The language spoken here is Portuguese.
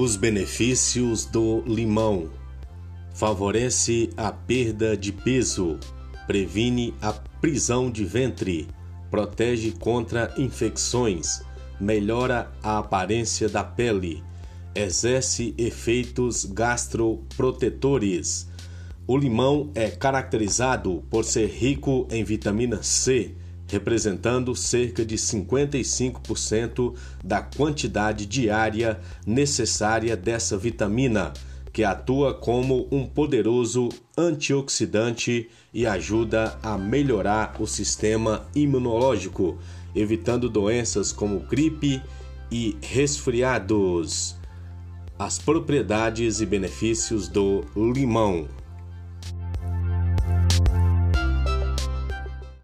Os benefícios do limão: favorece a perda de peso, previne a prisão de ventre, protege contra infecções, melhora a aparência da pele, exerce efeitos gastroprotetores. O limão é caracterizado por ser rico em vitamina C representando cerca de 55% da quantidade diária necessária dessa vitamina, que atua como um poderoso antioxidante e ajuda a melhorar o sistema imunológico, evitando doenças como gripe e resfriados. As propriedades e benefícios do limão.